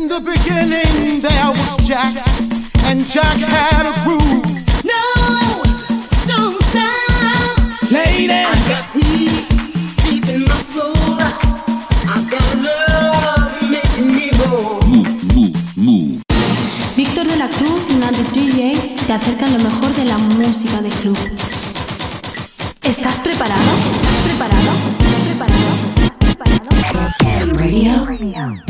In the beginning there was Jack, and Jack had a groove. No, don't stop. Lady, I got peace deep in my soul. I got love making me whole. Víctor de la Cruz y Nandi DJ te acercan lo mejor de la música de club. ¿Estás preparado? ¿Estás preparado? ¿Estás preparado? ¿Estás preparado? Radio.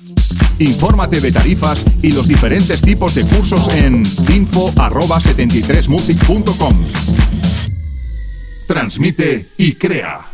Infórmate de tarifas y los diferentes tipos de cursos en info@73music.com. Transmite y crea.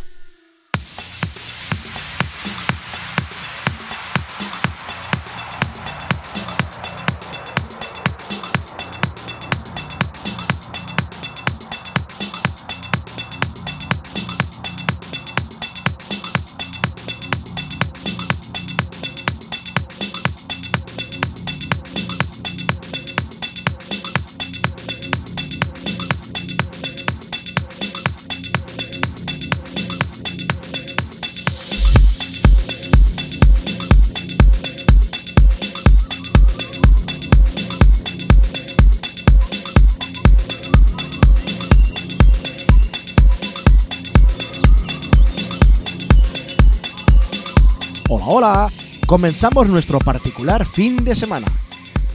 Comenzamos nuestro particular fin de semana.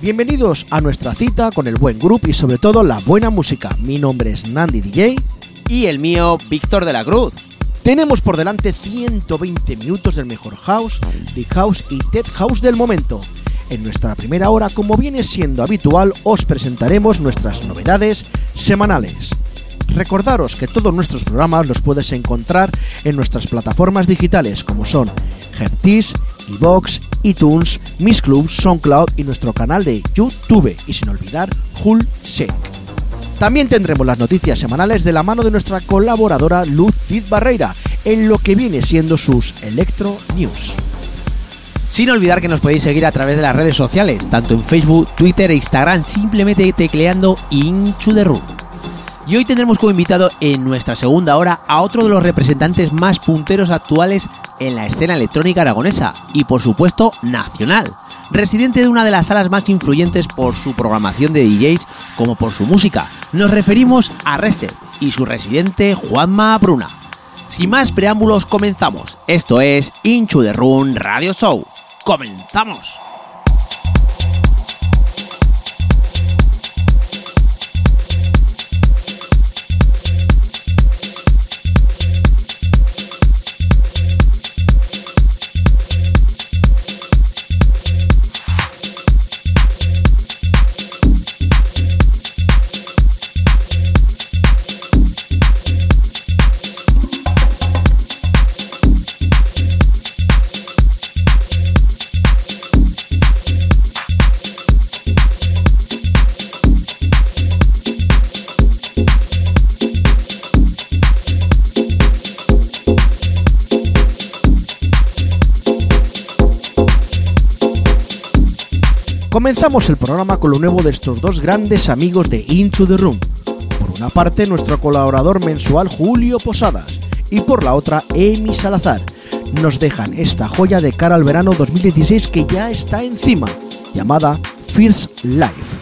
Bienvenidos a nuestra cita con el buen grupo y sobre todo la buena música. Mi nombre es Nandi DJ. Y el mío, Víctor de la Cruz. Tenemos por delante 120 minutos del mejor house, deep house y tech house del momento. En nuestra primera hora, como viene siendo habitual, os presentaremos nuestras novedades semanales. Recordaros que todos nuestros programas los puedes encontrar en nuestras plataformas digitales como son Hertis, iVox, iTunes, Miss Club, SoundCloud y nuestro canal de YouTube y sin olvidar Hull Shake. También tendremos las noticias semanales de la mano de nuestra colaboradora Luz Diz Barreira en lo que viene siendo sus Electro News. Sin olvidar que nos podéis seguir a través de las redes sociales, tanto en Facebook, Twitter e Instagram, simplemente tecleando Inchu de. Y hoy tendremos como invitado en nuestra segunda hora a otro de los representantes más punteros actuales en la escena electrónica aragonesa y por supuesto nacional, residente de una de las salas más influyentes por su programación de DJs como por su música. Nos referimos a Rested y su residente Juanma Bruna. Sin más preámbulos comenzamos. Esto es Inchu de Run Radio Show. ¡Comenzamos! Comenzamos el programa con lo nuevo de estos dos grandes amigos de Into the Room. Por una parte, nuestro colaborador mensual Julio Posadas y por la otra, Emi Salazar. Nos dejan esta joya de cara al verano 2016 que ya está encima, llamada First Life.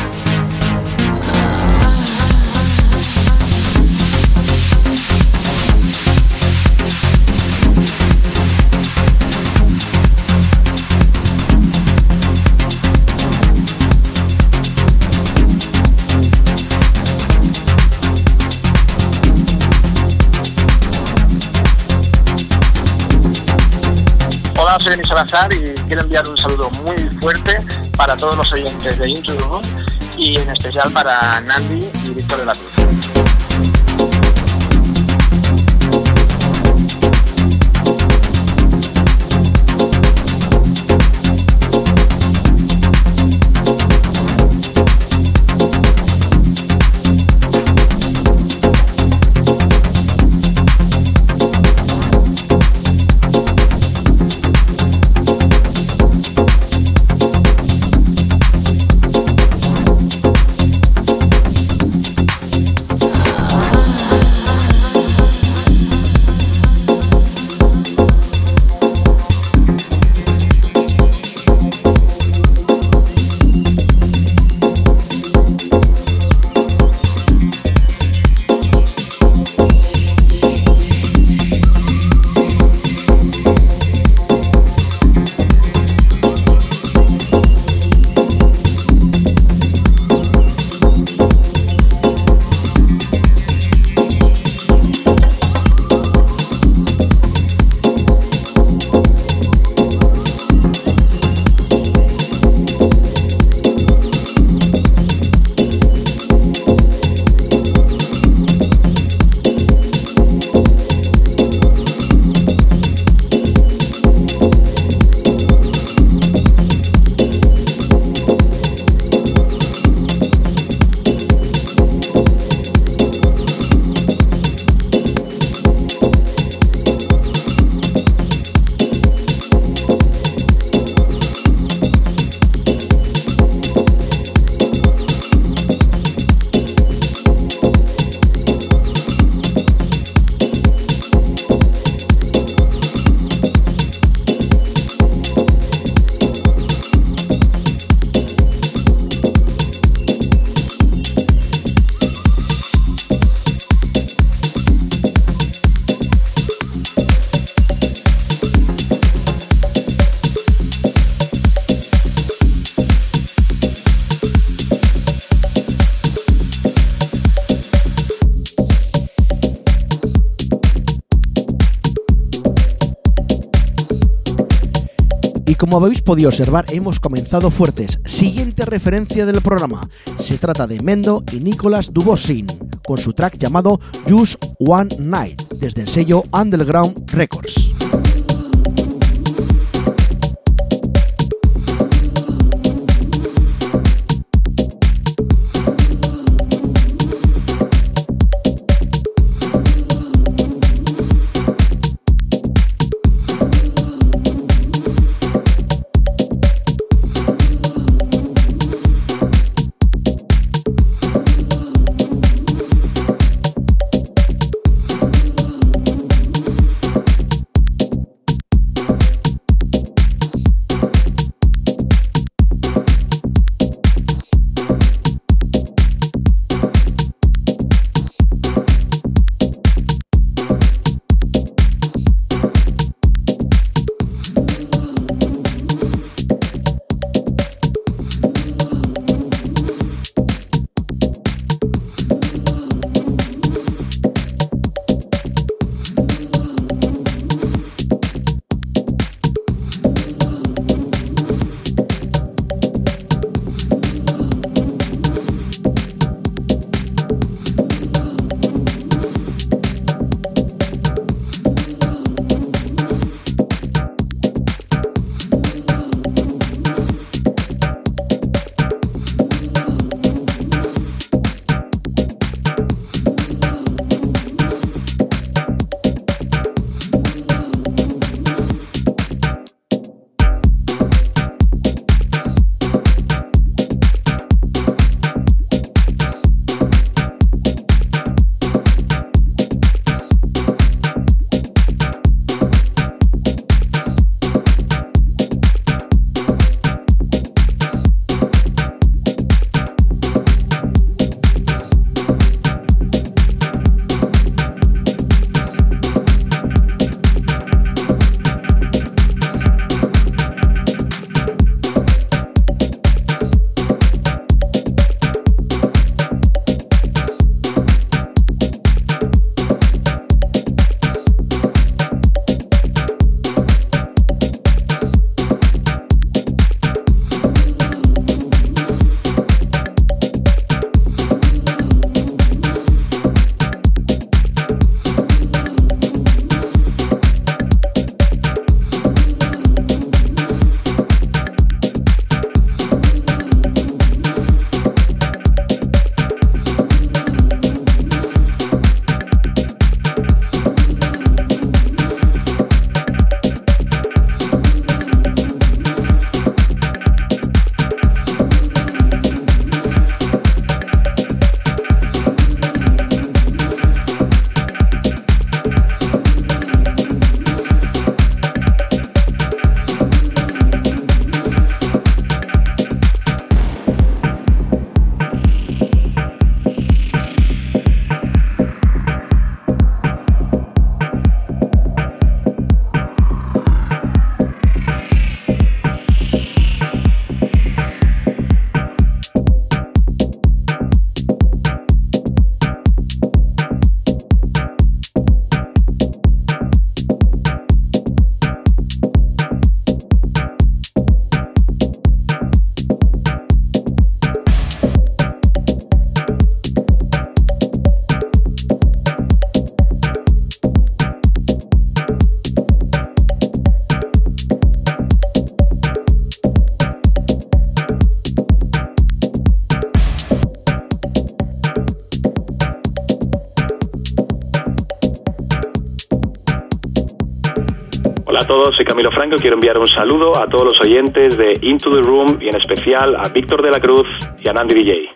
Soy Denis Salazar y quiero enviar un saludo muy fuerte para todos los oyentes de Into the Room y en especial para Nandi y Víctor de la Cruz. Como habéis podido observar, hemos comenzado fuertes. Siguiente referencia del programa. Se trata de Mendo y Nicolas Dubosin, con su track llamado Just One Night, desde el sello Underground Records. Soy Camilo Franco quiero enviar un saludo a todos los oyentes de Into the Room y en especial a Víctor de la Cruz y a Nandi DJ.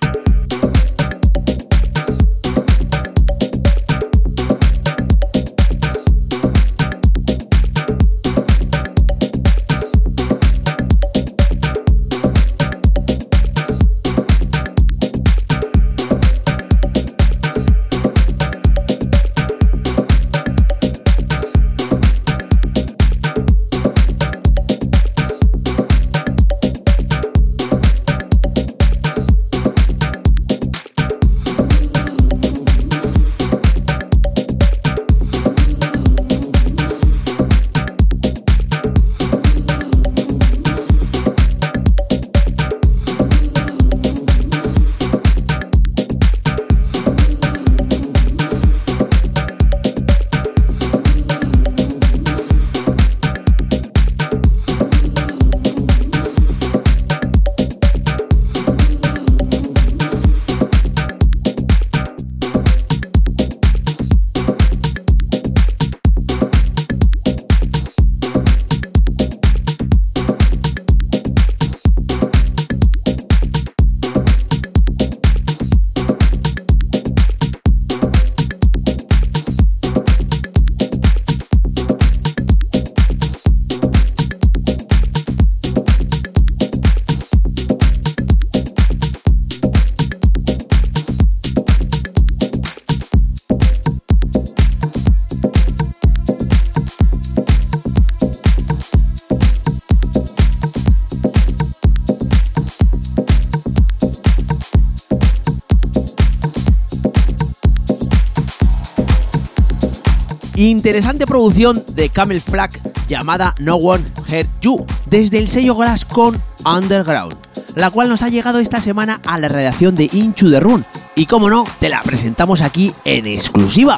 Interesante producción de Camel Flag llamada No One Heard You desde el sello Glass con Underground, la cual nos ha llegado esta semana a la redacción de Inchu the Run y como no, te la presentamos aquí en exclusiva.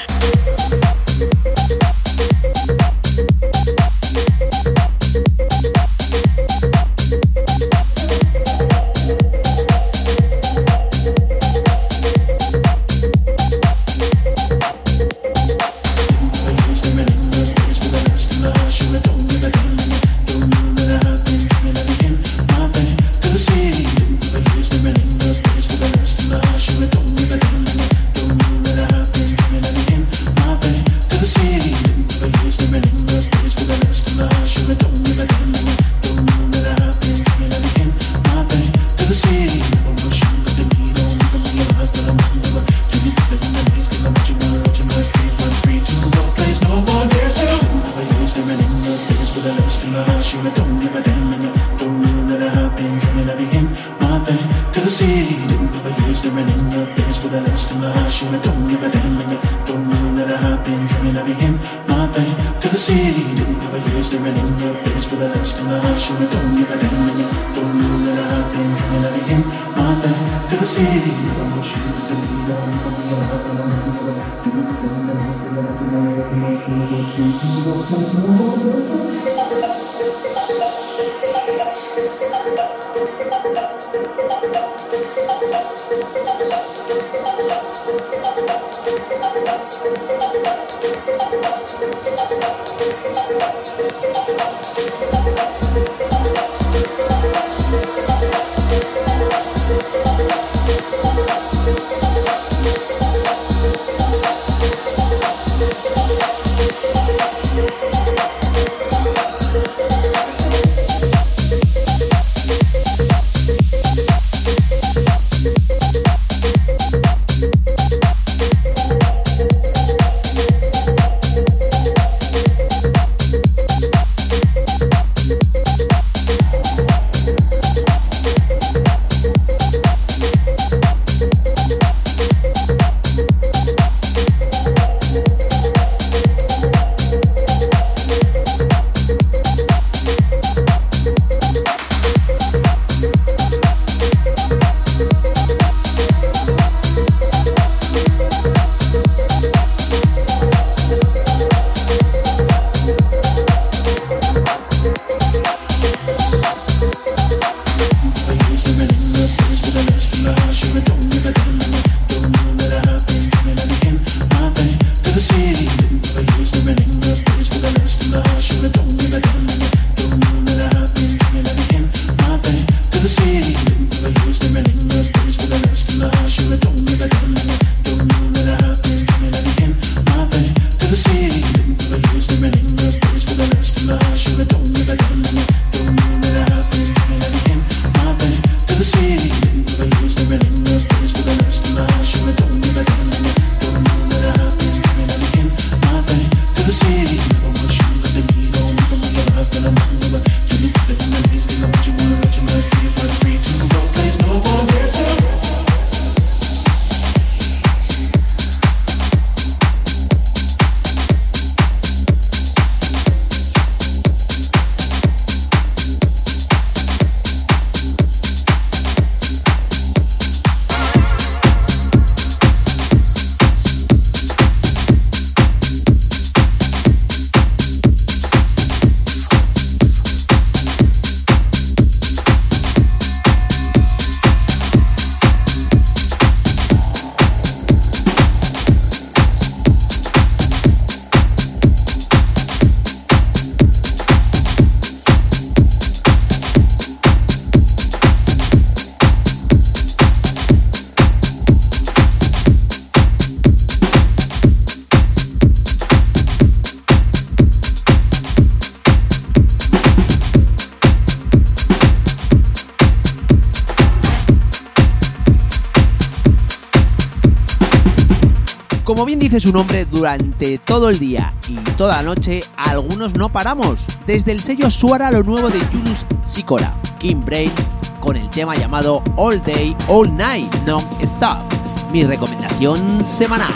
durante todo el día y toda la noche, algunos no paramos. Desde el sello Suara lo nuevo de Julius Sikora, Kim Brain, con el tema llamado All Day, All Night, Non Stop. Mi recomendación semanal.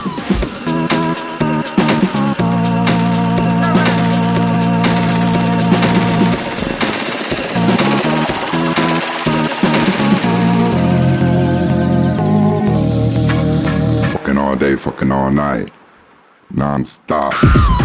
fucking all night. non-stop.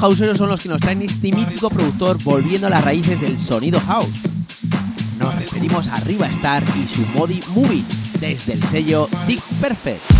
Houseeros son los que nos traen este mítico productor volviendo a las raíces del sonido house. Nos referimos a Riva Star y su Modi Movie desde el sello Dick Perfect.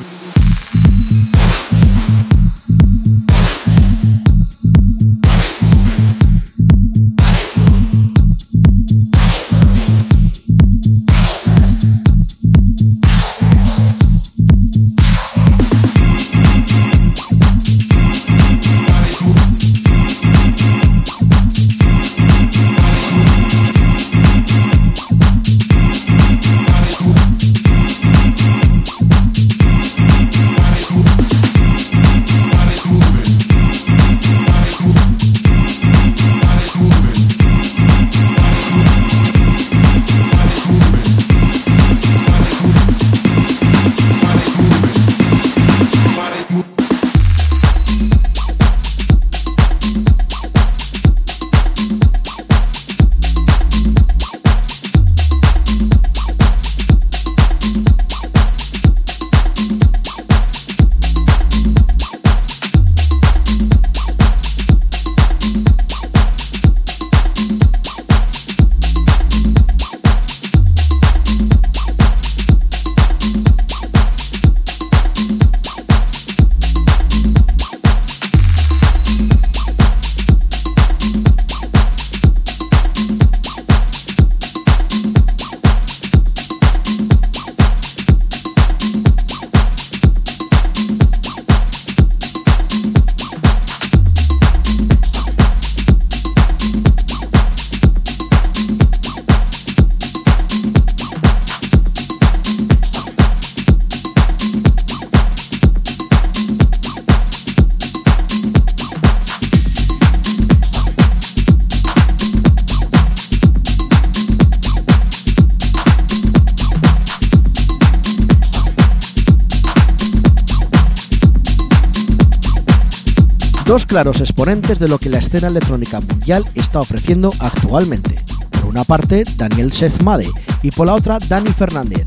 Dos claros exponentes de lo que la escena electrónica mundial está ofreciendo actualmente. Por una parte, Daniel Sezmade y por la otra, Dani Fernández.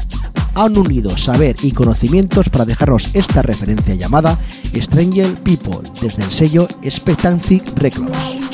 Han unido saber y conocimientos para dejarnos esta referencia llamada Stranger People desde el sello Expectancy Records.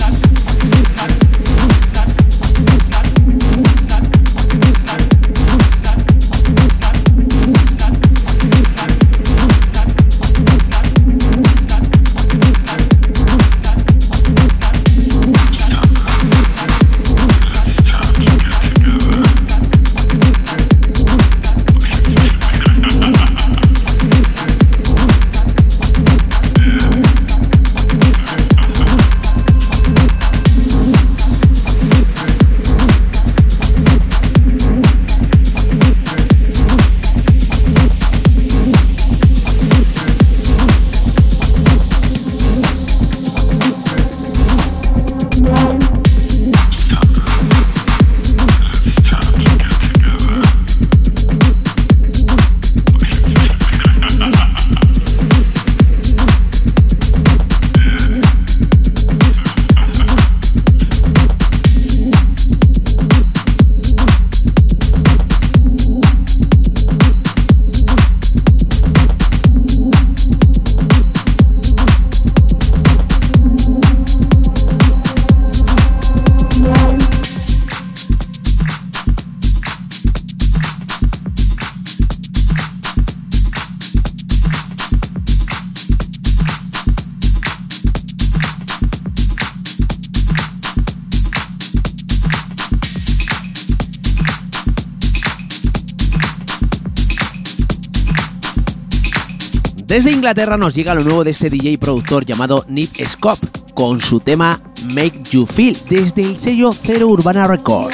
Nos llega lo nuevo de este DJ productor llamado Nick Scope con su tema Make You Feel desde el sello Cero Urbana Record.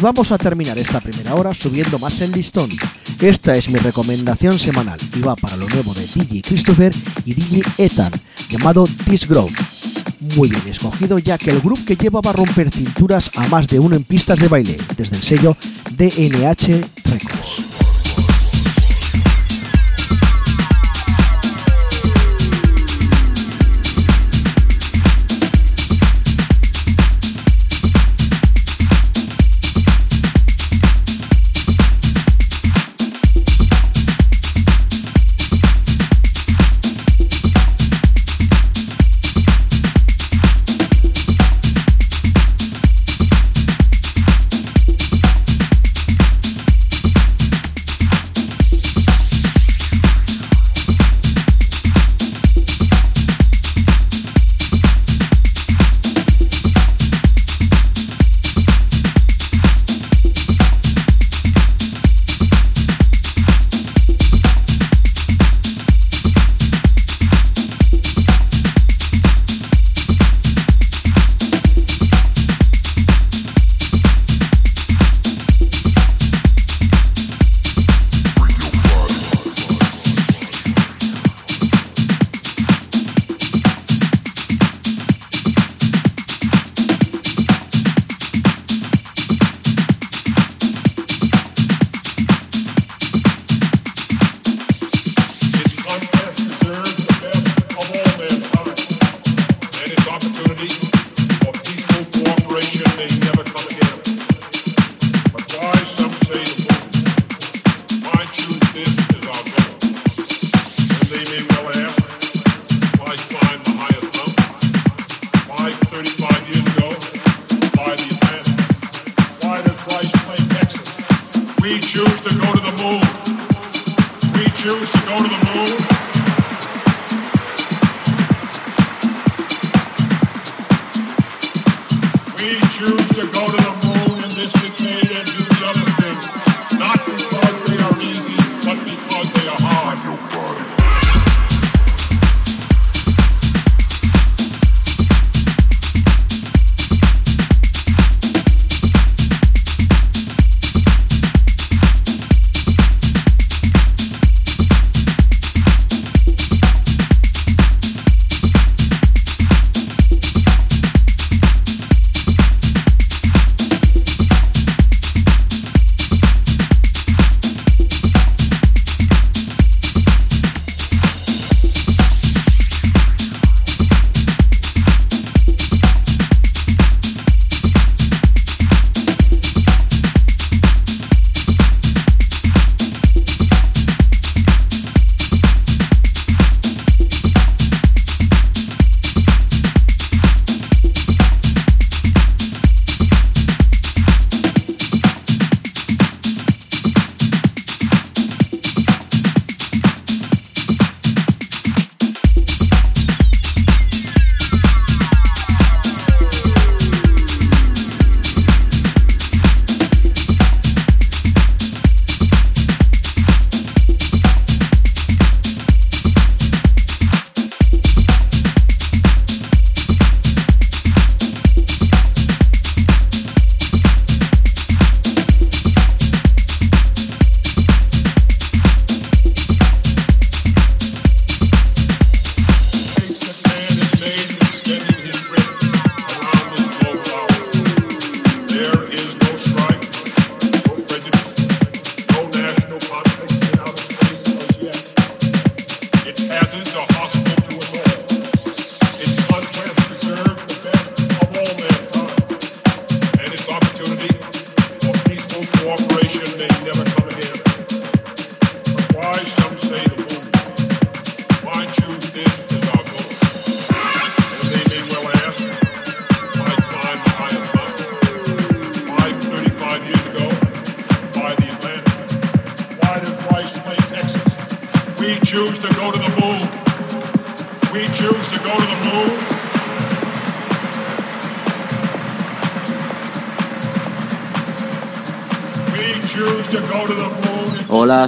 Y vamos a terminar esta primera hora subiendo más el listón. Esta es mi recomendación semanal y va para lo nuevo de DJ Christopher y DJ Ethan, llamado This Grove. Muy bien escogido ya que el grupo que lleva va a romper cinturas a más de uno en pistas de baile, desde el sello DNH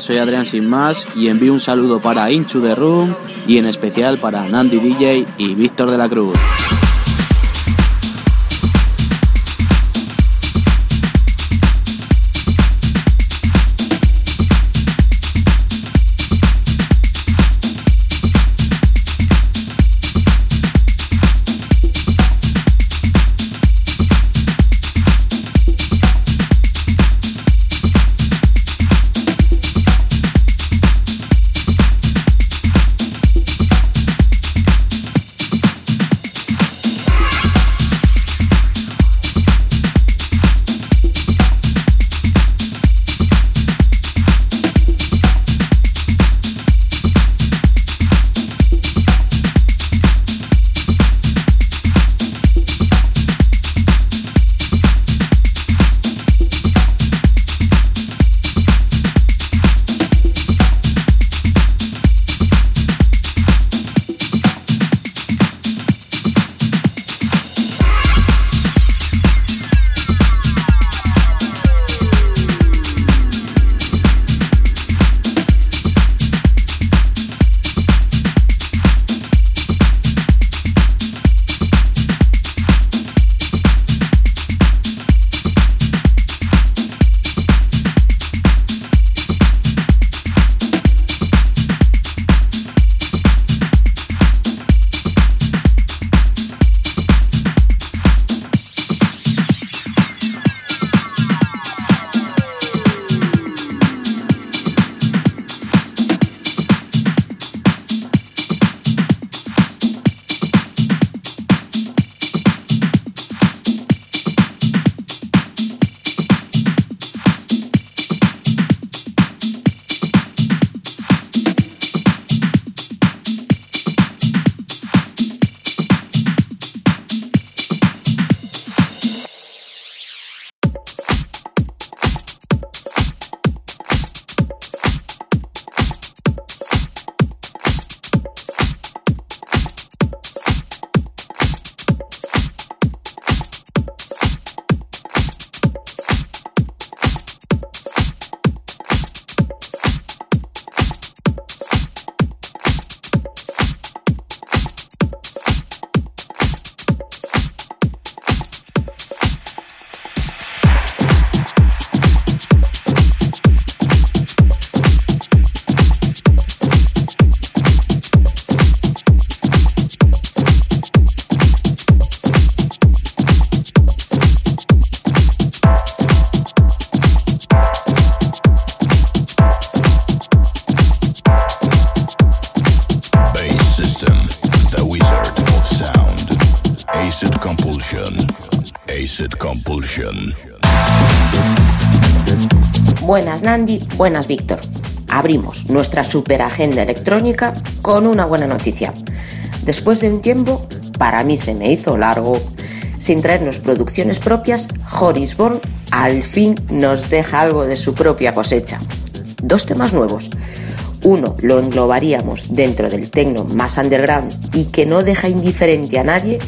Soy Adrián Sin Más y envío un saludo para Into the Room y en especial para Nandi DJ y Víctor de la Cruz. Buenas buenas Víctor. Abrimos nuestra super agenda electrónica con una buena noticia. Después de un tiempo, para mí se me hizo largo, sin traernos producciones propias, Horisborn al fin nos deja algo de su propia cosecha. Dos temas nuevos. Uno lo englobaríamos dentro del tecno más underground y que no deja indiferente a nadie,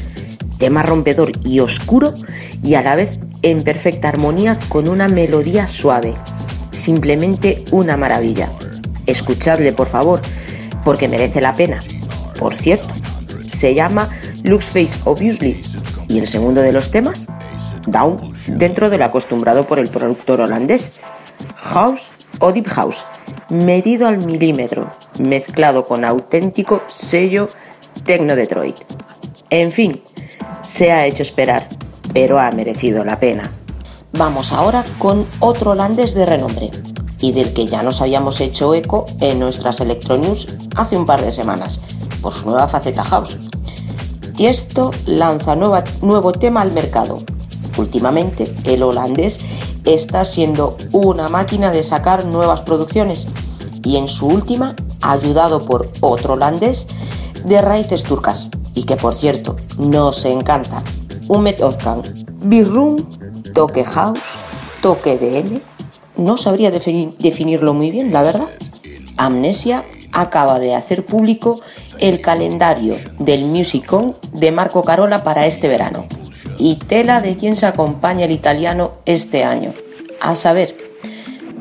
tema rompedor y oscuro y a la vez en perfecta armonía con una melodía suave. Simplemente una maravilla. Escuchadle por favor, porque merece la pena. Por cierto, se llama Lux Face Obviously y el segundo de los temas, Down, dentro de lo acostumbrado por el productor holandés. House o Deep House, medido al milímetro, mezclado con auténtico sello Tecno Detroit. En fin, se ha hecho esperar, pero ha merecido la pena. Vamos ahora con otro holandés de renombre y del que ya nos habíamos hecho eco en nuestras Electronews hace un par de semanas por su nueva faceta house. Tiesto lanza nuevo tema al mercado. Últimamente, el holandés está siendo una máquina de sacar nuevas producciones y en su última, ayudado por otro holandés de raíces turcas y que por cierto nos encanta, Umet Ozkan, Big Room, toque house, toque DM, no sabría defini- definirlo muy bien, la verdad. Amnesia acaba de hacer público el calendario del Musicon de Marco Carola para este verano. Y tela de quien se acompaña el italiano este año. A saber,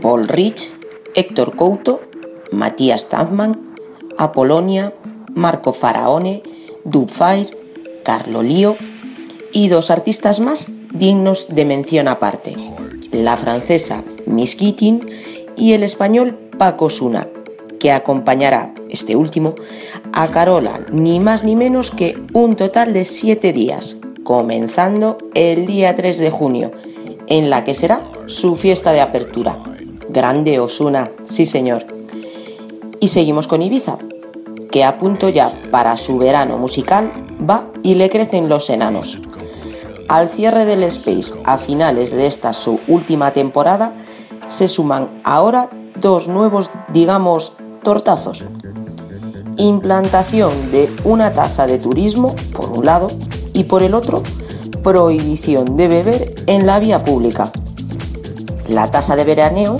Paul Rich, Héctor Couto, Matías Tazman, Apolonia, Marco Faraone, Dubfire, Carlo Lío y dos artistas más dignos de mención aparte, la francesa Miss Keating y el español Paco Suna, que acompañará, este último, a Carola ni más ni menos que un total de siete días, comenzando el día 3 de junio, en la que será su fiesta de apertura. Grande Osuna, sí señor. Y seguimos con Ibiza, que a punto ya para su verano musical va y le crecen los enanos. Al cierre del Space a finales de esta su última temporada, se suman ahora dos nuevos, digamos, tortazos. Implantación de una tasa de turismo, por un lado, y por el otro, prohibición de beber en la vía pública. La tasa de veraneo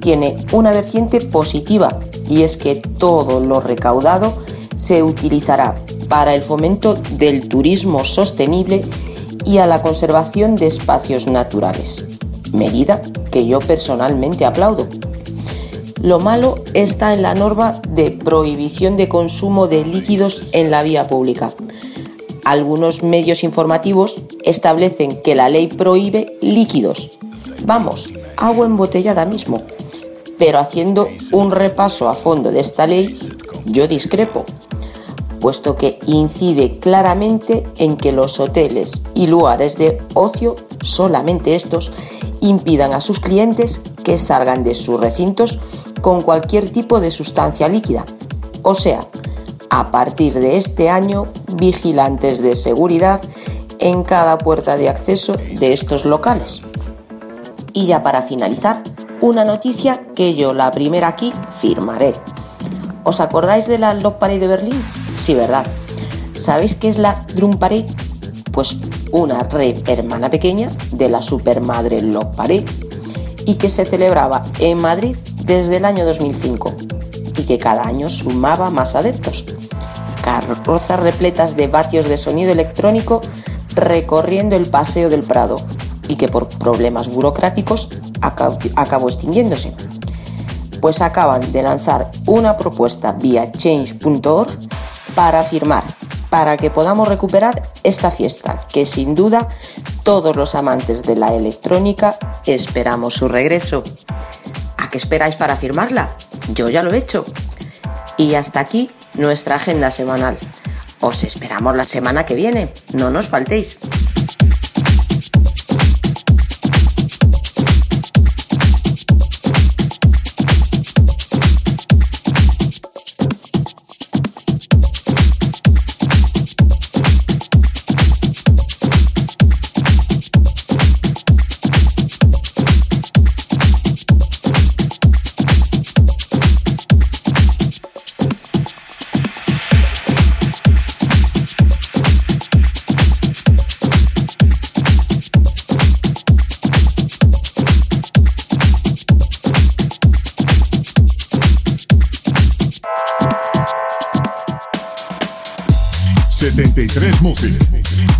tiene una vertiente positiva y es que todo lo recaudado se utilizará para el fomento del turismo sostenible y a la conservación de espacios naturales, medida que yo personalmente aplaudo. Lo malo está en la norma de prohibición de consumo de líquidos en la vía pública. Algunos medios informativos establecen que la ley prohíbe líquidos. Vamos, agua embotellada mismo. Pero haciendo un repaso a fondo de esta ley, yo discrepo puesto que incide claramente en que los hoteles y lugares de ocio, solamente estos, impidan a sus clientes que salgan de sus recintos con cualquier tipo de sustancia líquida. O sea, a partir de este año, vigilantes de seguridad en cada puerta de acceso de estos locales. Y ya para finalizar, una noticia que yo la primera aquí firmaré. ¿Os acordáis de la Love Parade de Berlín? Sí, ¿verdad? ¿Sabéis qué es la Drum Parade? Pues una red hermana pequeña de la supermadre Love Parade y que se celebraba en Madrid desde el año 2005 y que cada año sumaba más adeptos. Carrozas repletas de vatios de sonido electrónico recorriendo el Paseo del Prado y que por problemas burocráticos acabó extinguiéndose. Pues acaban de lanzar una propuesta vía change.org para firmar, para que podamos recuperar esta fiesta, que sin duda todos los amantes de la electrónica esperamos su regreso. ¿A qué esperáis para firmarla? Yo ya lo he hecho. Y hasta aquí nuestra agenda semanal. Os esperamos la semana que viene, no nos faltéis.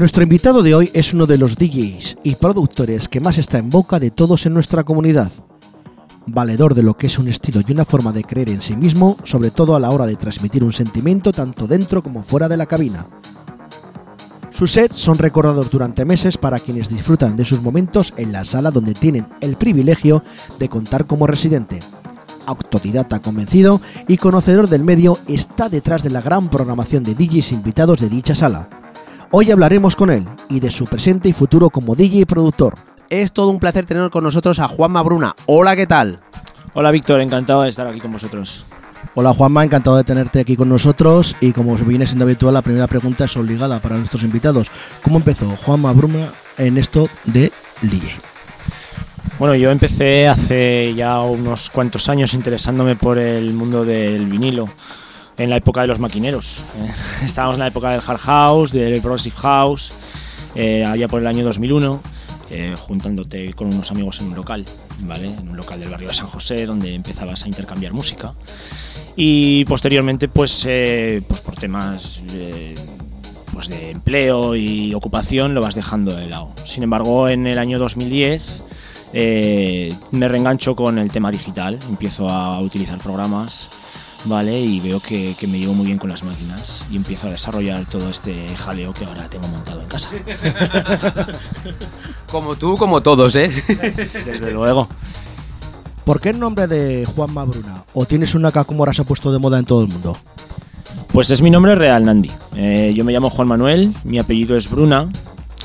Nuestro invitado de hoy es uno de los DJs y productores que más está en boca de todos en nuestra comunidad. Valedor de lo que es un estilo y una forma de creer en sí mismo, sobre todo a la hora de transmitir un sentimiento tanto dentro como fuera de la cabina. Sus sets son recordados durante meses para quienes disfrutan de sus momentos en la sala donde tienen el privilegio de contar como residente. Autodidacta convencido y conocedor del medio, está detrás de la gran programación de DJs invitados de dicha sala. Hoy hablaremos con él y de su presente y futuro como DJ y productor. Es todo un placer tener con nosotros a Juanma Bruna. Hola, ¿qué tal? Hola Víctor, encantado de estar aquí con vosotros. Hola Juanma, encantado de tenerte aquí con nosotros y como viene siendo habitual la primera pregunta es obligada para nuestros invitados. ¿Cómo empezó Juanma Bruna en esto de DJ? Bueno, yo empecé hace ya unos cuantos años interesándome por el mundo del vinilo, en la época de los maquineros. Eh, Estábamos en la época del hard house, del progressive house, eh, allá por el año 2001, eh, juntándote con unos amigos en un local, ¿vale? En un local del barrio de San José, donde empezabas a intercambiar música. Y posteriormente, pues, eh, pues por temas eh, pues de empleo y ocupación, lo vas dejando de lado. Sin embargo, en el año 2010 eh, me reengancho con el tema digital, empiezo a utilizar programas, ¿vale? Y veo que, que me llevo muy bien con las máquinas y empiezo a desarrollar todo este jaleo que ahora tengo montado en casa. Como tú, como todos, ¿eh? Desde luego. ¿Por qué el nombre de Juanma Bruna? ¿O tienes una que como ahora se ha puesto de moda en todo el mundo? Pues es mi nombre real, Nandi. Eh, yo me llamo Juan Manuel, mi apellido es Bruna,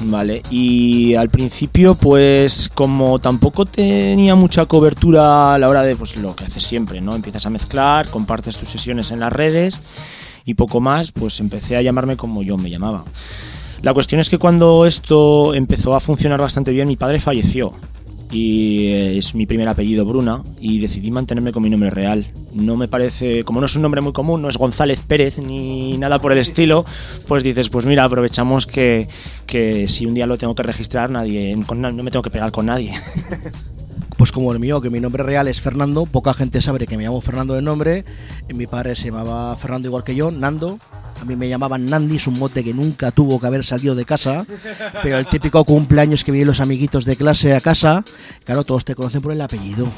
¿vale? Y al principio, pues como tampoco tenía mucha cobertura a la hora de pues, lo que haces siempre, ¿no? Empiezas a mezclar, compartes tus sesiones en las redes y poco más, pues empecé a llamarme como yo me llamaba. La cuestión es que cuando esto empezó a funcionar bastante bien, mi padre falleció y eh, es mi primer apellido Bruna y decidí mantenerme con mi nombre real. No me parece, como no es un nombre muy común, no es González Pérez ni nada por el estilo, pues dices, pues mira, aprovechamos que, que si un día lo tengo que registrar, nadie, no me tengo que pegar con nadie. Pues como el mío, que mi nombre real es Fernando, poca gente sabe que me llamo Fernando de nombre. Mi padre se llamaba Fernando igual que yo, Nando. A mí me llamaban Nandi, es un mote que nunca tuvo que haber salido de casa. Pero el típico cumpleaños que vienen los amiguitos de clase a casa, claro, todos te conocen por el apellido.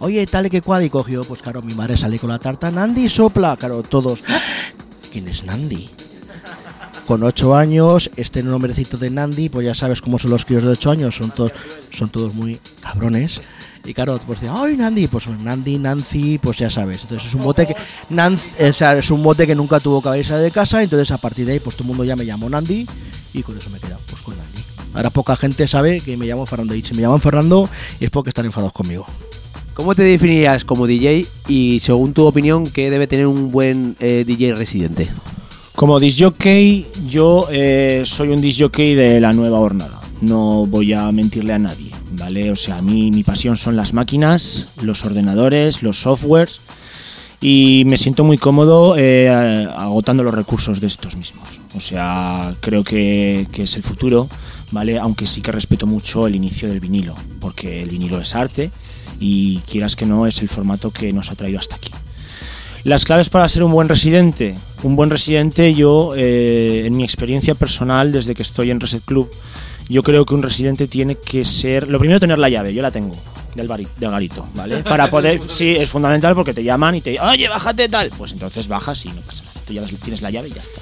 Oye, tal y que cual, y cogió, pues claro, mi madre sale con la tarta, Nandi sopla, claro, todos. ¡Ah! ¿Quién es Nandi? Con ocho años, este nombrecito de Nandi, pues ya sabes cómo son los críos de ocho años, son todos, son todos muy cabrones. Y claro, pues decía, ¡ay, Nandi! Pues Nandi, Nancy, pues ya sabes. Entonces es un mote que. Nancy, o es un mote que nunca tuvo salido de casa. Entonces a partir de ahí, pues todo el mundo ya me llamó Nandi. Y con eso me he quedado, pues con Nandi. Ahora poca gente sabe que me llamo Fernando. Y si me llaman Fernando es porque están enfadados conmigo. ¿Cómo te definirías como DJ y según tu opinión, qué debe tener un buen eh, DJ residente? Como disjockey, yo eh, soy un disjockey de la nueva hornada. No voy a mentirle a nadie, ¿vale? O sea, a mí mi pasión son las máquinas, los ordenadores, los softwares y me siento muy cómodo eh, agotando los recursos de estos mismos. O sea, creo que, que es el futuro, ¿vale? Aunque sí que respeto mucho el inicio del vinilo, porque el vinilo es arte y quieras que no es el formato que nos ha traído hasta aquí. Las claves para ser un buen residente. Un buen residente, yo, eh, en mi experiencia personal, desde que estoy en Reset Club, yo creo que un residente tiene que ser. Lo primero, tener la llave, yo la tengo, del, bari- del garito, ¿vale? Para poder. Sí, es fundamental porque te llaman y te. Oye, bájate tal. Pues entonces bajas y no pasa nada. Tú ya tienes la llave y ya está.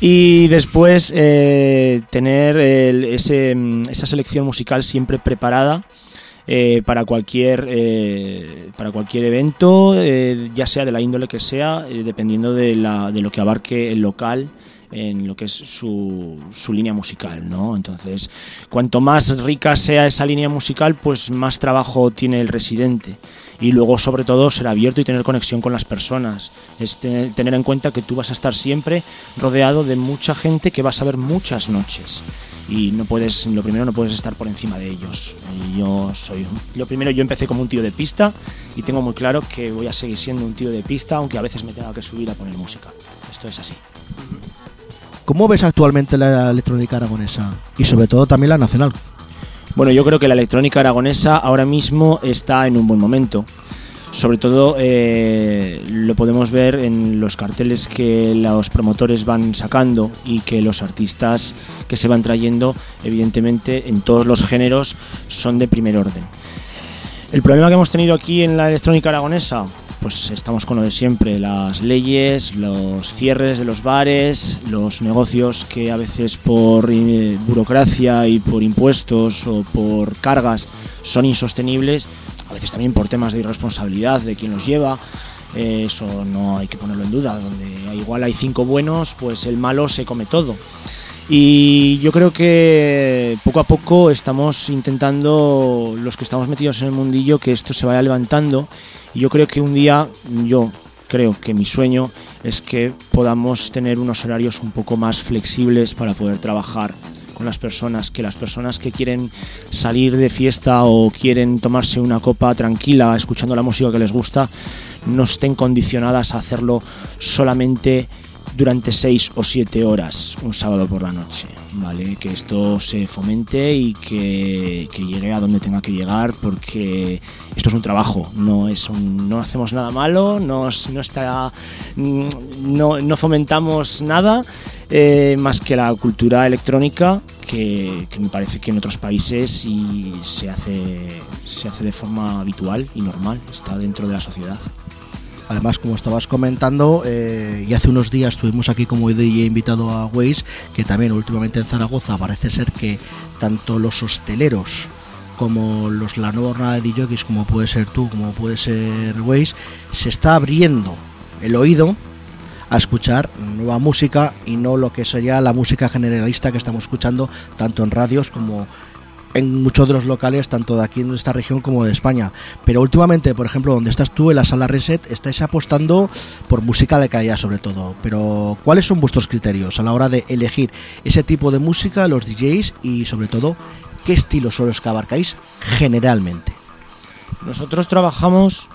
Y después, eh, tener el- ese, mm, esa selección musical siempre preparada eh, para cualquier eh, para cualquier evento, eh, ya sea de la índole que sea, eh, dependiendo de, la, de lo que abarque el local en lo que es su, su línea musical, ¿no? Entonces, cuanto más rica sea esa línea musical, pues más trabajo tiene el residente. Y luego, sobre todo, ser abierto y tener conexión con las personas. Es tener, tener en cuenta que tú vas a estar siempre rodeado de mucha gente que vas a ver muchas noches y no puedes lo primero no puedes estar por encima de ellos y yo soy lo primero yo empecé como un tío de pista y tengo muy claro que voy a seguir siendo un tío de pista aunque a veces me tenga que subir a poner música esto es así ¿Cómo ves actualmente la electrónica aragonesa? Y sobre todo también la nacional. Bueno, yo creo que la electrónica aragonesa ahora mismo está en un buen momento. Sobre todo eh, lo podemos ver en los carteles que los promotores van sacando y que los artistas que se van trayendo, evidentemente en todos los géneros, son de primer orden. El problema que hemos tenido aquí en la electrónica aragonesa, pues estamos con lo de siempre, las leyes, los cierres de los bares, los negocios que a veces por eh, burocracia y por impuestos o por cargas son insostenibles, a veces también por temas de irresponsabilidad de quien los lleva. eh, Eso no hay que ponerlo en duda. Donde igual hay cinco buenos, pues el malo se come todo. Y yo creo que poco a poco estamos intentando, los que estamos metidos en el mundillo, que esto se vaya levantando. Y yo creo que un día, yo creo que mi sueño es que podamos tener unos horarios un poco más flexibles para poder trabajar las personas, que las personas que quieren salir de fiesta o quieren tomarse una copa tranquila escuchando la música que les gusta, no estén condicionadas a hacerlo solamente durante seis o siete horas un sábado por la noche, ¿vale? Que esto se fomente y que, que llegue a donde tenga que llegar porque esto es un trabajo, no es un- no hacemos nada malo, no, no está no, no fomentamos nada eh, más que la cultura electrónica que, que me parece que en otros países y se hace se hace de forma habitual y normal, está dentro de la sociedad. Además, como estabas comentando, eh, y hace unos días estuvimos aquí como DJ invitado a Waze, que también últimamente en Zaragoza parece ser que tanto los hosteleros como los la nueva jornada de DJs, como puede ser tú, como puede ser Waze, se está abriendo el oído a escuchar nueva música y no lo que sería la música generalista que estamos escuchando tanto en radios como en muchos de los locales, tanto de aquí en esta región como de España. Pero últimamente, por ejemplo, donde estás tú, en la sala Reset, estáis apostando por música de calidad sobre todo. Pero, ¿cuáles son vuestros criterios a la hora de elegir ese tipo de música, los DJs y sobre todo, qué estilos son los que abarcáis generalmente? Nosotros trabajamos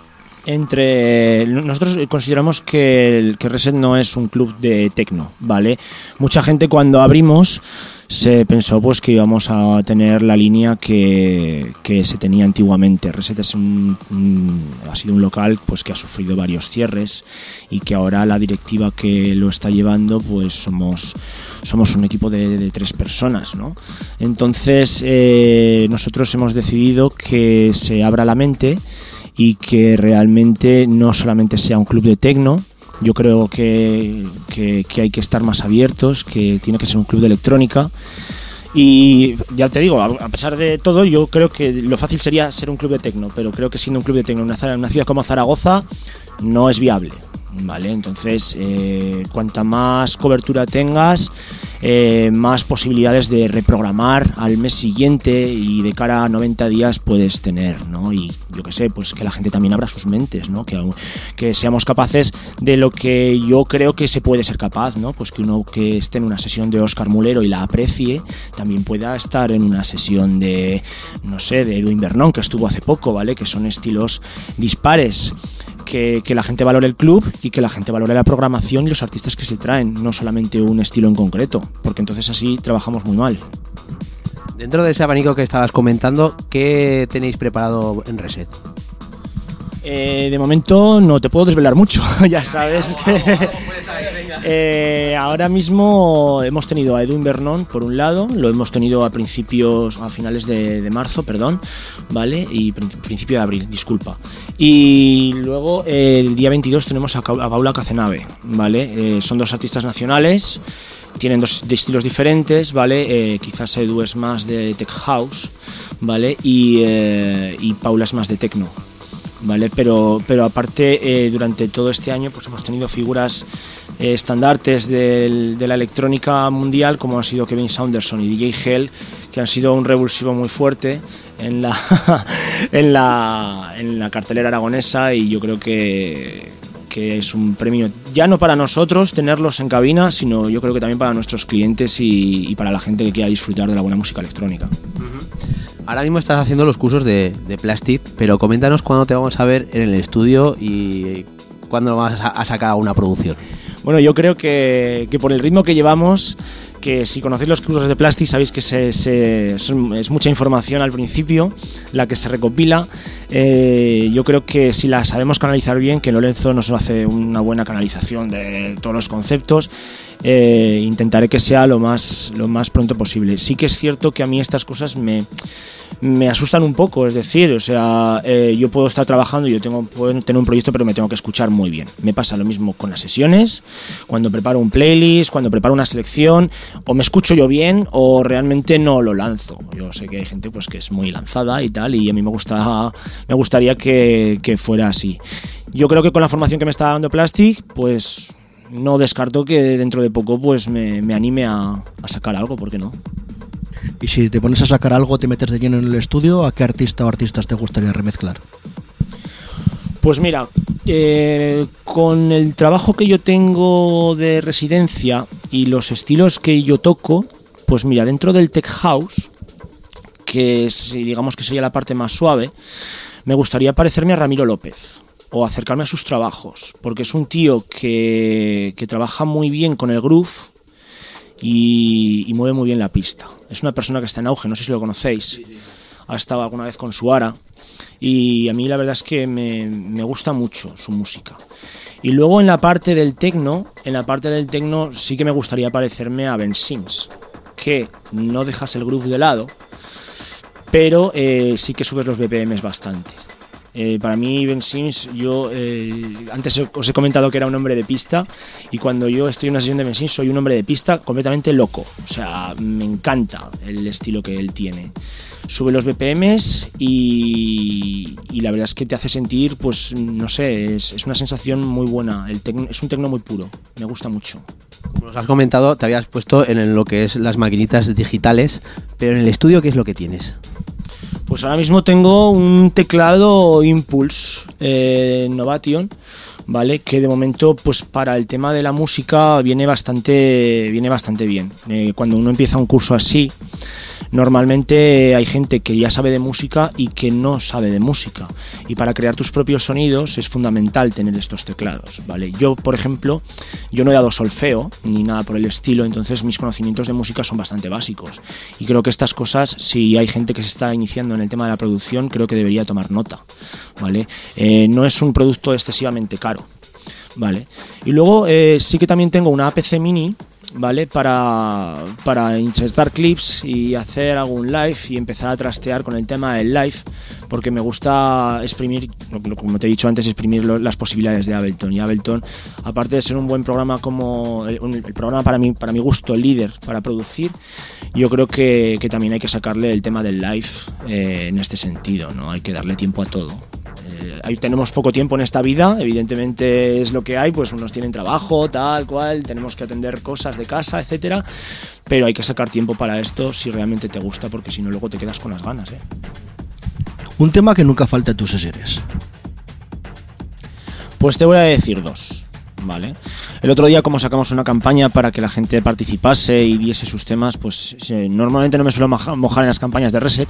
entre nosotros consideramos que el que Reset no es un club de tecno, ¿vale? Mucha gente cuando abrimos se pensó pues que íbamos a tener la línea que, que se tenía antiguamente. Reset es un, ha sido un local pues que ha sufrido varios cierres y que ahora la directiva que lo está llevando pues somos somos un equipo de, de tres personas, ¿no? Entonces eh, nosotros hemos decidido que se abra la mente y que realmente no solamente sea un club de tecno, yo creo que, que- hay que estar más abiertos, que tiene que ser un club de electrónica. Y ya te digo, a pesar de todo, yo creo que lo fácil sería ser un club de tecno, pero creo que siendo un club de tecno en una ciudad como Zaragoza no es viable. ¿Vale? Entonces, eh, cuanta más cobertura tengas, eh, más posibilidades de reprogramar al mes siguiente y de cara a 90 días puedes tener, ¿no? Y yo que sé, pues que la gente también abra sus mentes, ¿no? Que, que seamos capaces de lo que yo creo que se puede ser capaz, ¿no? Pues que uno que esté en una sesión de Oscar Mulero y la aprecie, también pueda estar en una sesión de, no sé, de Edwin Bernón, que estuvo hace poco, ¿vale? Que son estilos dispares que, la gente valore el club y que la gente valore la programación y los artistas que se traen, no solamente un estilo en concreto, porque entonces así trabajamos muy mal. Dentro de ese abanico que estabas comentando, ¿qué tenéis preparado en Reset? Eh, de momento no te puedo desvelar mucho, ya sabes que Eh, ahora mismo hemos tenido a Edwin Bernón por un lado, lo hemos tenido a principios, a finales de, de marzo, perdón, ¿vale? Y prin- principio de abril, disculpa. Y luego eh, el día 22 tenemos a, Paula Cacenave, ¿vale? Eh, son dos artistas nacionales, tienen dos de estilos diferentes, ¿vale? Quizás Edu es más de tech house, ¿vale? Y, y Paula es más de techno. ¿Vale? Pero, pero aparte, eh, durante todo este año pues hemos tenido figuras eh, estandartes de la electrónica mundial, como han sido Kevin Saunderson y DJ Hell, que han sido un revulsivo muy fuerte en la, en la, en la cartelera aragonesa y yo creo que, que es un premio ya no para nosotros tenerlos en cabina, sino yo creo que también para nuestros clientes y para la gente que quiera disfrutar de la buena música electrónica. Ahora mismo estás haciendo los cursos de, de Plastic, pero coméntanos cuándo te vamos a ver en el estudio y cuándo vas a, a sacar una producción. Bueno, yo creo que, que por el ritmo que llevamos, que si conocéis los cursos de Plastic sabéis que se- es mucha información al principio, la que se recopila. eh, yo creo que si la sabemos canalizar bien, que Lorenzo nos hace una buena canalización de todos los conceptos, eh, intentaré que sea lo más, lo más pronto posible. Sí que es cierto que a mí estas cosas me, me asustan un poco, es decir, o sea, eh, yo puedo estar trabajando, yo tengo, tener un proyecto, pero me tengo que escuchar muy bien. Me pasa lo mismo con las sesiones, cuando preparo un playlist, cuando preparo una selección, o me escucho yo bien o realmente no lo lanzo. Yo sé que hay gente pues que es muy lanzada y tal, y a mí me gusta, me gustaría que, que fuera así. Yo creo que con la formación que me está dando Plastic, pues no descarto que dentro de poco pues me, me anime a, a sacar algo, ¿por qué no? Y si te pones a sacar algo, te metes de lleno en el estudio, ¿a qué artista o artistas te gustaría remezclar? Pues mira, eh, con el trabajo que yo tengo de residencia y los estilos que yo toco, pues mira, dentro del tech house, que es, digamos que sería la parte más suave, me gustaría parecerme a Ramiro López o acercarme a sus trabajos, porque es un tío que, trabaja muy bien con el groove y, y mueve muy bien la pista. Es una persona que está en auge, no sé si lo conocéis. Ha estado alguna vez con Suara y a mí la verdad es que me, me gusta mucho su música. Y luego en la parte del tecno, en la parte del tecno sí que me gustaría parecerme a Ben Sims, que no dejas el groove de lado, pero eh, sí que subes los BPMs bastante. Eh, para mí Ben Sims, yo eh, antes os he comentado que era un hombre de pista y cuando yo estoy en una sesión de Ben Sims soy un hombre de pista completamente loco. O sea, me encanta el estilo que él tiene. Sube los BPMs y, y la verdad es que te hace sentir, pues no sé, es, es una sensación muy buena. El tecno- es un tecno muy puro, me gusta mucho. Como nos has comentado, te habías puesto en lo que es las maquinitas digitales, pero en el estudio, ¿qué es lo que tienes? Pues ahora mismo tengo un teclado Impulse eh, Novation, ¿vale? Que de momento, pues para el tema de la música viene bastante, viene bastante bien. Eh, cuando uno empieza un curso así, normalmente hay gente que ya sabe de música y que no sabe de música. Y para crear tus propios sonidos es fundamental tener estos teclados, ¿vale? Yo, por ejemplo, yo no he dado solfeo ni nada por el estilo, entonces mis conocimientos de música son bastante básicos. Y creo que estas cosas, si hay gente que se está iniciando en el tema de la producción, creo que debería tomar nota, ¿vale? Eh, no es un producto excesivamente caro, ¿vale? Y luego eh, sí que también tengo una APC mini, ¿vale? Para, para insertar clips y hacer algún live y empezar a trastear con el tema del live, porque me gusta exprimir, como te he dicho antes, exprimir las posibilidades de Ableton. Y Ableton, aparte de ser un buen programa como el, un- el programa para mí, para mi gusto líder para producir, yo creo que, que también hay que sacarle el tema del live eh, en este sentido, ¿no? Hay que darle tiempo a todo. Eh, ahí tenemos poco tiempo en esta vida, evidentemente es lo que hay, pues unos tienen trabajo, tal cual, tenemos que atender cosas de casa, etcétera, pero hay que sacar tiempo para esto si realmente te gusta, porque si no luego te quedas con las ganas, ¿eh? Un tema que nunca falta en tus sesiones. Pues te voy a decir dos, ¿vale? El otro día, como sacamos una campaña para que la gente participase y viese sus temas, pues normalmente no me suelo moja- mojar en las campañas de Reset,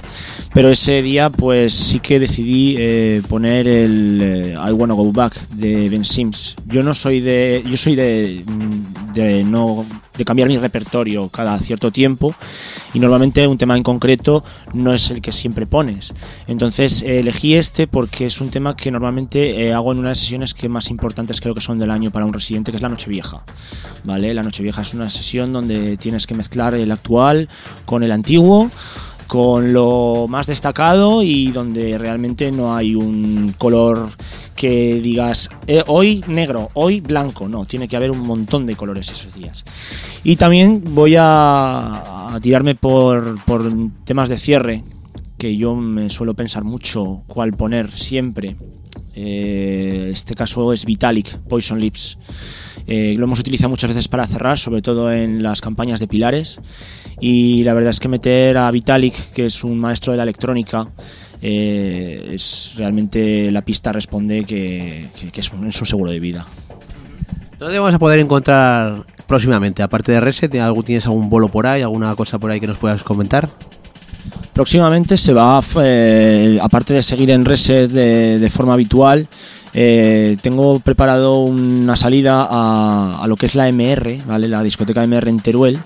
pero ese día, pues sí que decidí eh, poner el eh, I Wanna Go Back de Ben Sims. Yo no soy de. Yo soy de. mm, de no. De cambiar mi repertorio cada cierto tiempo y normalmente un tema en concreto no es el que siempre pones. Entonces eh, elegí este porque es un tema que normalmente eh, hago en una de las sesiones que más importantes creo que son del año para un residente, que es la Nochevieja. ¿Vale? La Nochevieja es una sesión donde tienes que mezclar el actual con el antiguo con lo más destacado y donde realmente no hay un color que digas eh, hoy negro, hoy blanco, no, tiene que haber un montón de colores esos días. Y también voy a, a tirarme por, por temas de cierre, que yo me suelo pensar mucho cuál poner siempre. Eh, este caso es Vitalik, Poison Lips. Eh, lo hemos utilizado muchas veces para cerrar, sobre todo en las campañas de pilares. Y la verdad es que meter a Vitalik, que es un maestro de la electrónica, eh, es realmente la pista responde que, que- que es, un, es un seguro de vida. ¿Dónde vamos a poder encontrar próximamente? Aparte de Reset, ¿algo- ¿tienes algún bolo por ahí, alguna cosa por ahí que nos puedas comentar? Próximamente se va, eh, aparte de seguir en Reset de, de forma habitual, eh, tengo preparado una salida a, a lo que es la MR, ¿vale? la discoteca MR en Teruel,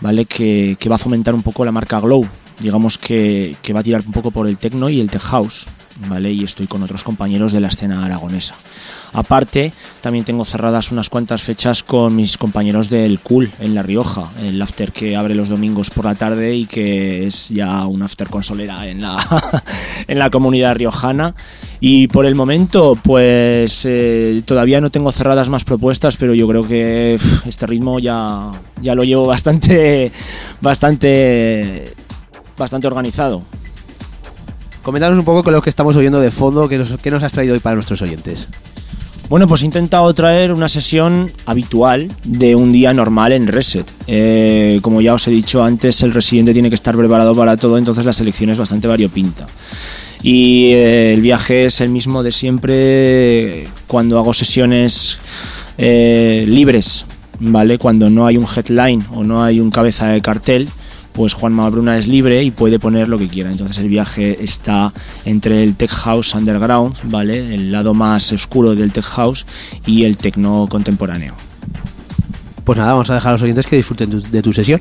¿vale? que, que va a fomentar un poco la marca Glow. Digamos que, que va a tirar un poco por el techno y el tech house. ¿vale? Y estoy con otros compañeros de la escena aragonesa. Aparte, también tengo cerradas unas cuantas fechas con mis compañeros del Cool en La Rioja, el after que abre los domingos por la tarde y que es ya un after consolera en la, en la comunidad riojana. Y por el momento, pues eh, todavía no tengo cerradas más propuestas, pero yo creo que este ritmo ya, ya lo llevo bastante, bastante, bastante organizado. Comentanos un poco con lo que estamos oyendo de fondo, que nos, que nos has traído hoy para nuestros oyentes. Bueno, pues he intentado traer una sesión habitual de un día normal en Reset. Eh, como ya os he dicho antes, el residente tiene que estar preparado para todo, entonces la selección es bastante variopinta. Y eh, el viaje es el mismo de siempre cuando hago sesiones eh, libres, ¿vale? Cuando no hay un headline o no hay un cabeza de cartel, pues Juan Bruna es libre y puede poner lo que quiera. Entonces el viaje está entre el tech house underground, ¿vale? El lado más oscuro del tech house y el techno contemporáneo. Pues nada, vamos a dejar a los oyentes que disfruten de tu sesión.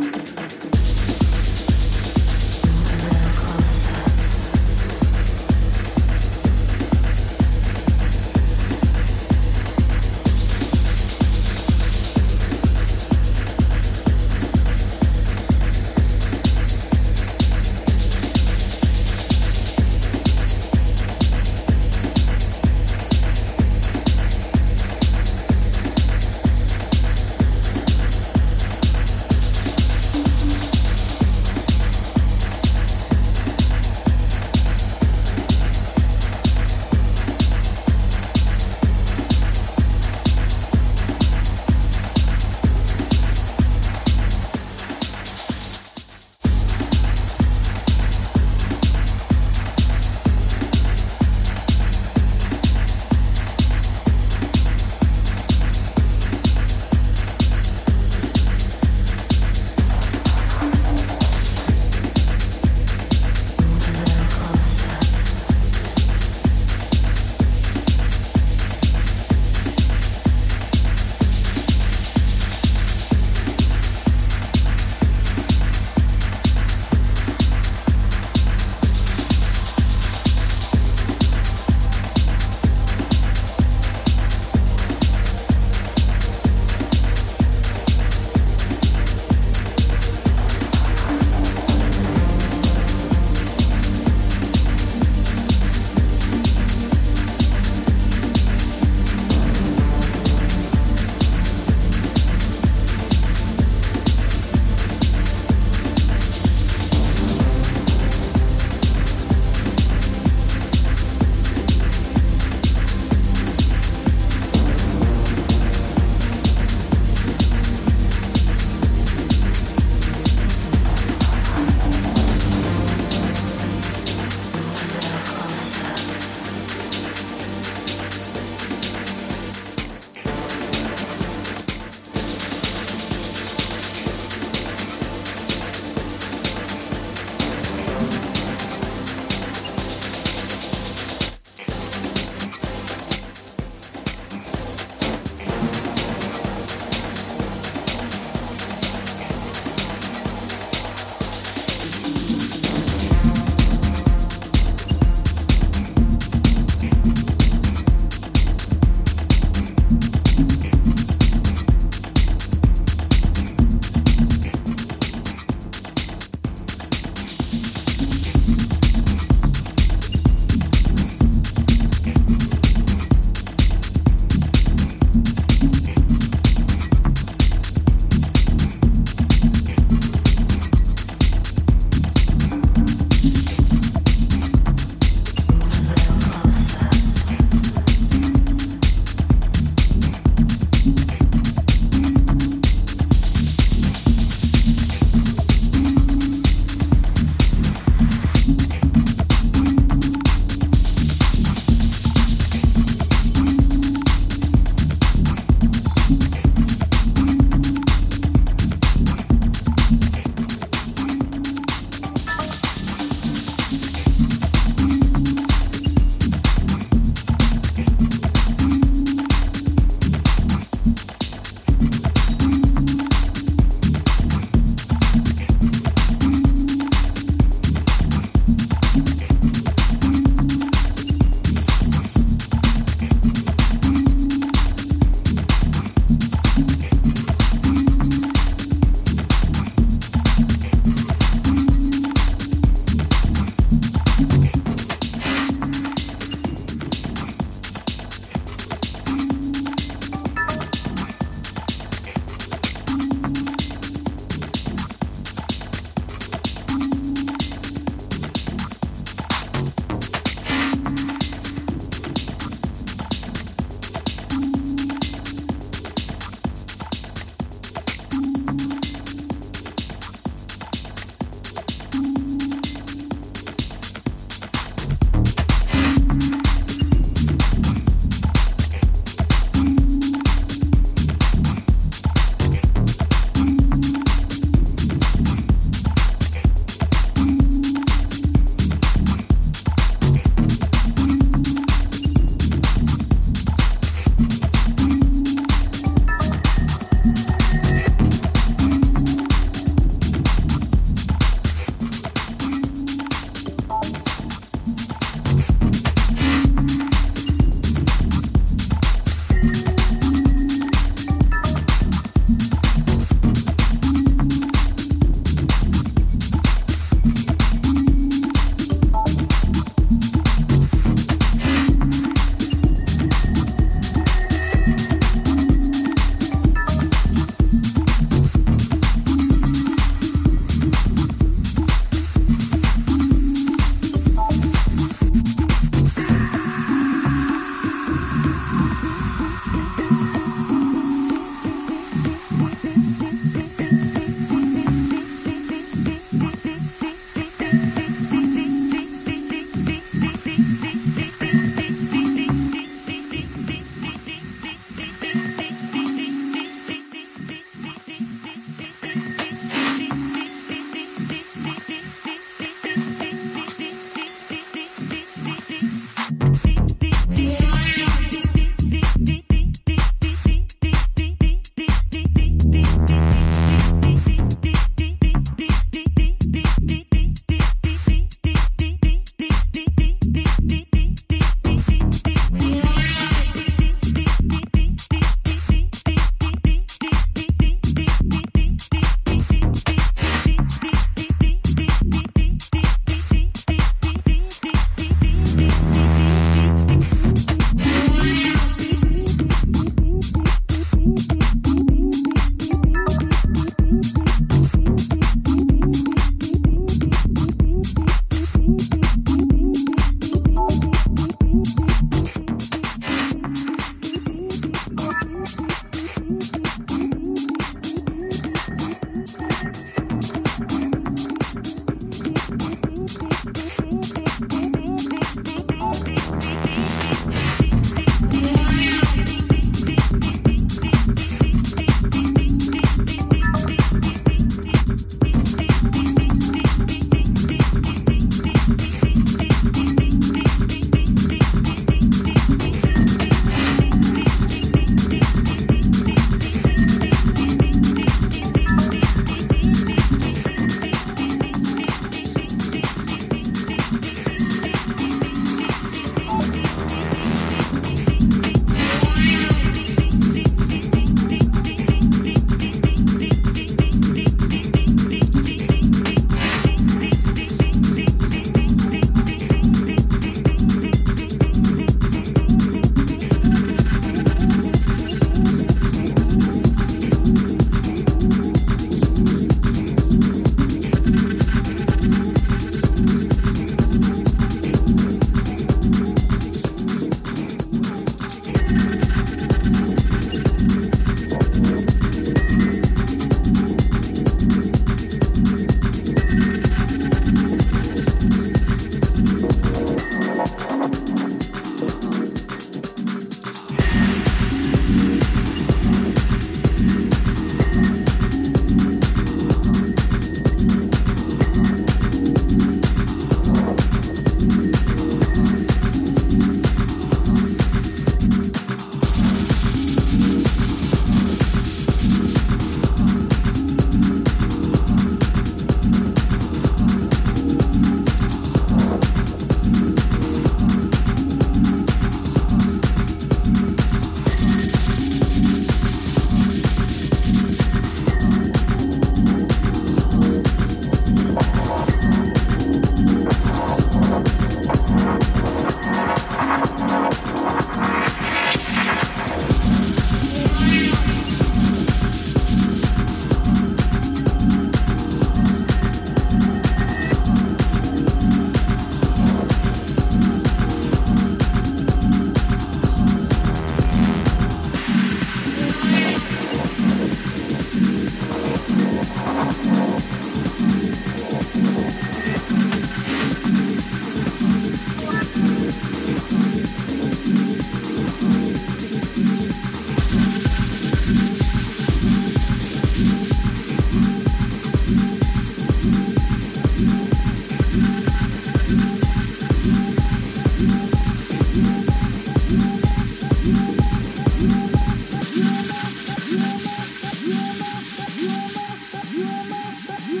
You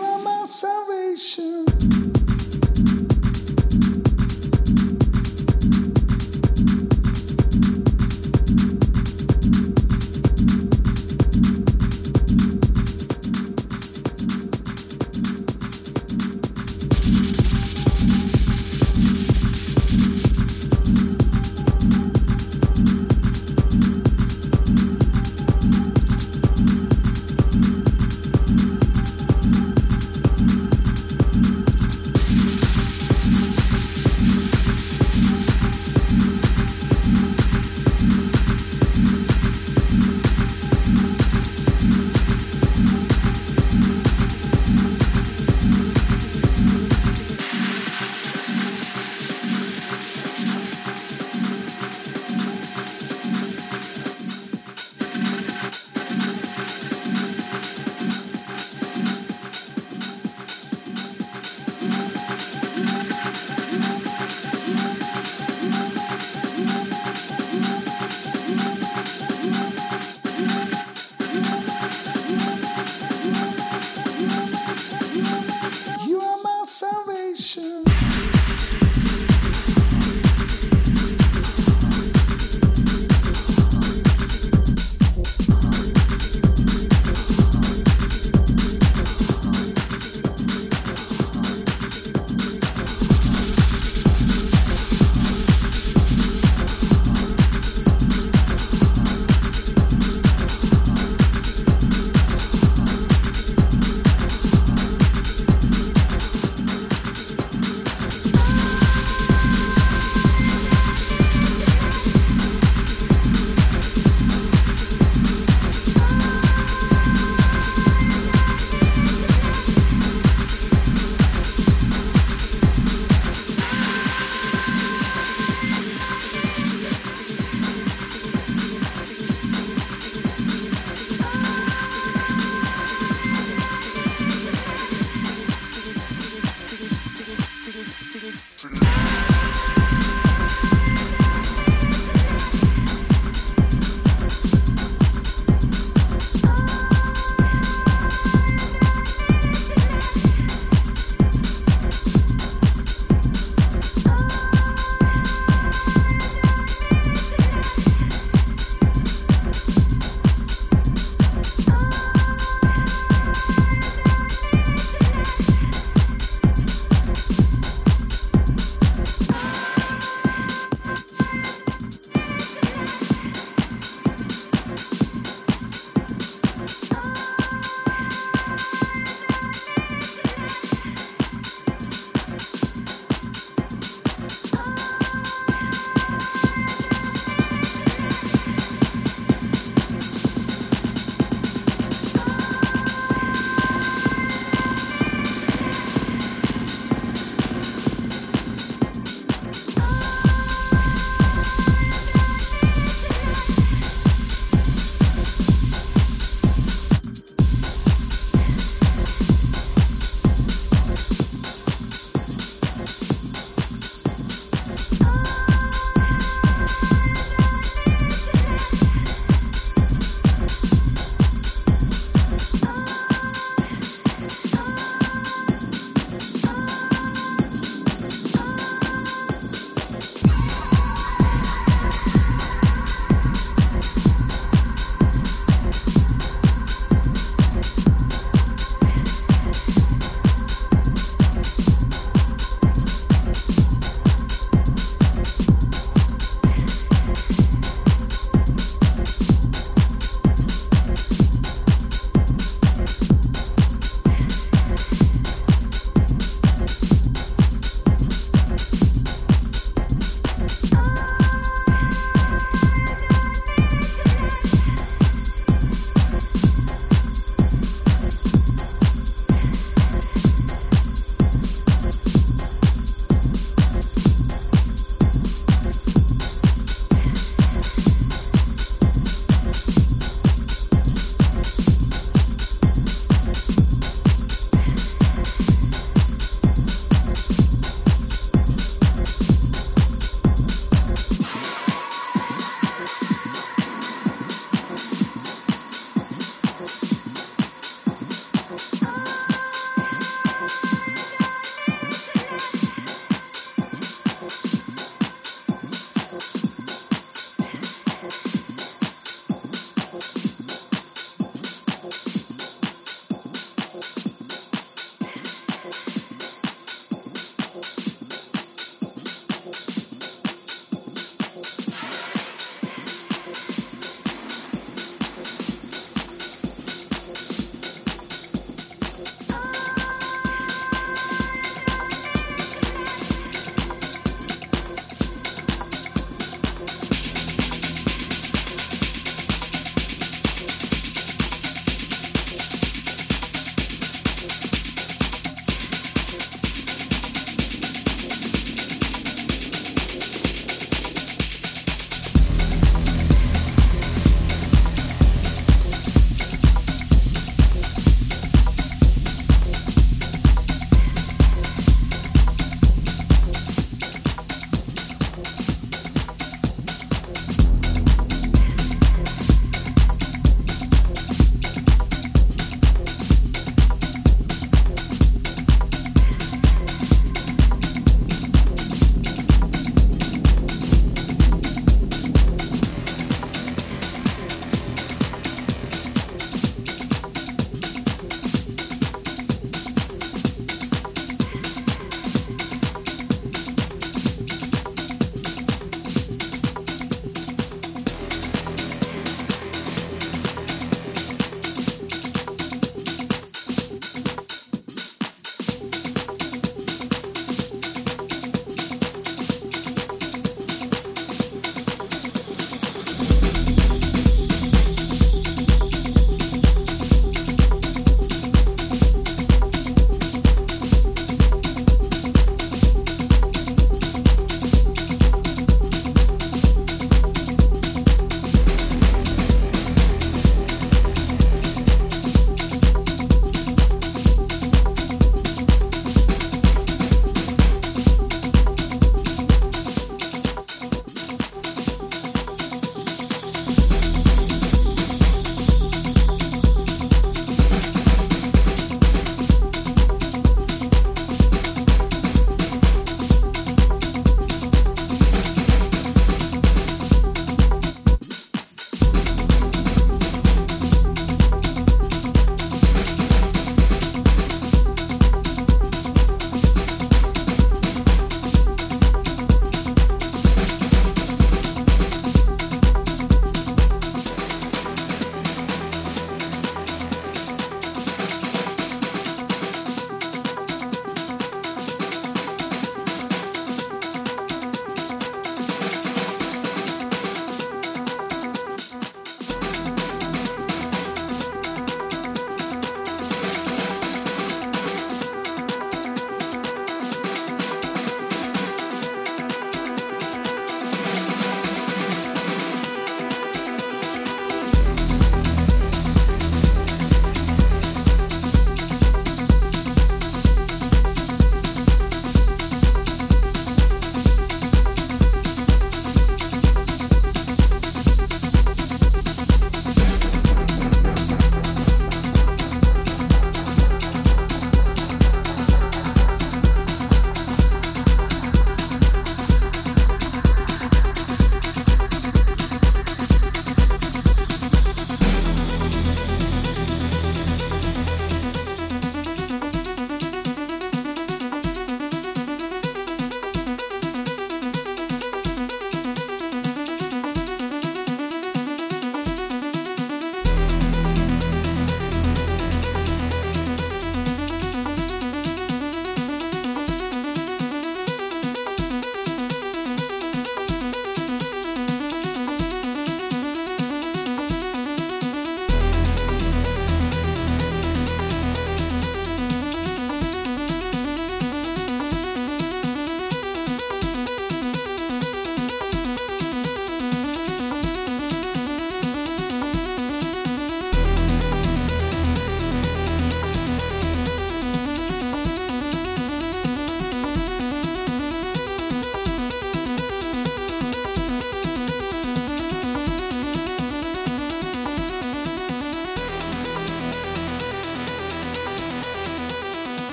are my salvation.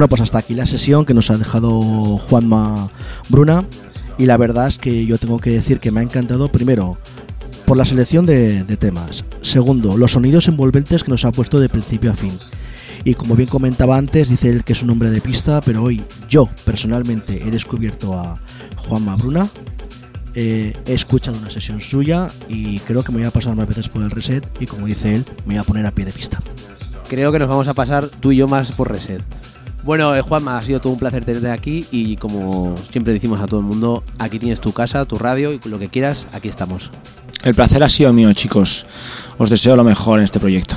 Bueno, pues hasta aquí la sesión que nos ha dejado Juanma Bruna. Y la verdad es que yo tengo que decir que me ha encantado, primero, por la selección de, temas. Segundo, los sonidos envolventes que nos ha puesto de principio a fin. Y como bien comentaba antes, dice él que es un hombre de pista, pero hoy yo personalmente he descubierto a Juanma Bruna. eh, he escuchado una sesión suya y creo que me voy a pasar más veces por el reset y como dice él, me voy a poner a pie de pista. Creo que nos vamos a pasar tú y yo más por reset. Bueno, eh, Juanma, ha sido todo un placer tenerte aquí y como siempre decimos a todo el mundo, aquí tienes tu casa, tu radio y lo que quieras, aquí estamos. El placer ha sido mío, chicos. Os deseo lo mejor en este proyecto.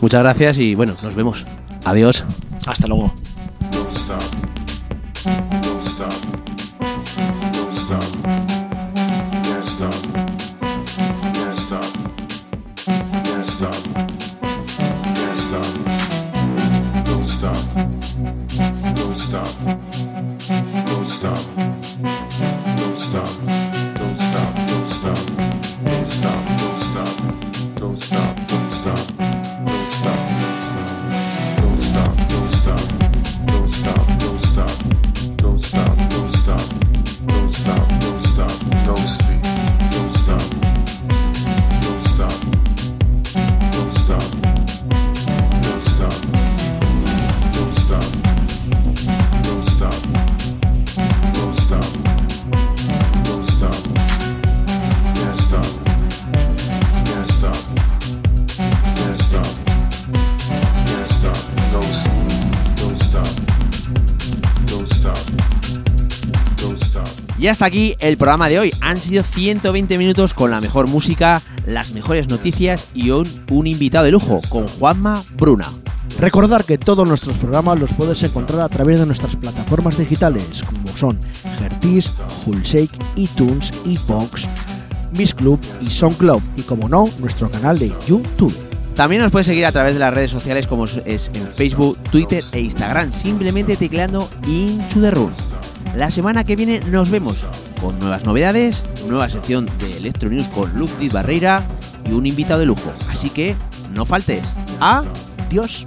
Muchas gracias y bueno, nos vemos. Adiós. Hasta luego. Y hasta aquí el programa de hoy. Han sido 120 minutos con la mejor música, las mejores noticias y un, un invitado de lujo, con Juanma Bruna. Recordar que todos nuestros programas los puedes encontrar a través de nuestras plataformas digitales, como son Hertis, Hullshake, iTunes, iBox, Miss Club y SoundCloud, y como no, nuestro canal de YouTube. También nos puedes seguir a través de las redes sociales como es en Facebook, Twitter e Instagram, simplemente tecleando Into the Room. La semana que viene nos vemos con nuevas novedades, nueva sección de Electro News con Ludwig Barreira y un invitado de lujo. Así que no faltes. Adiós.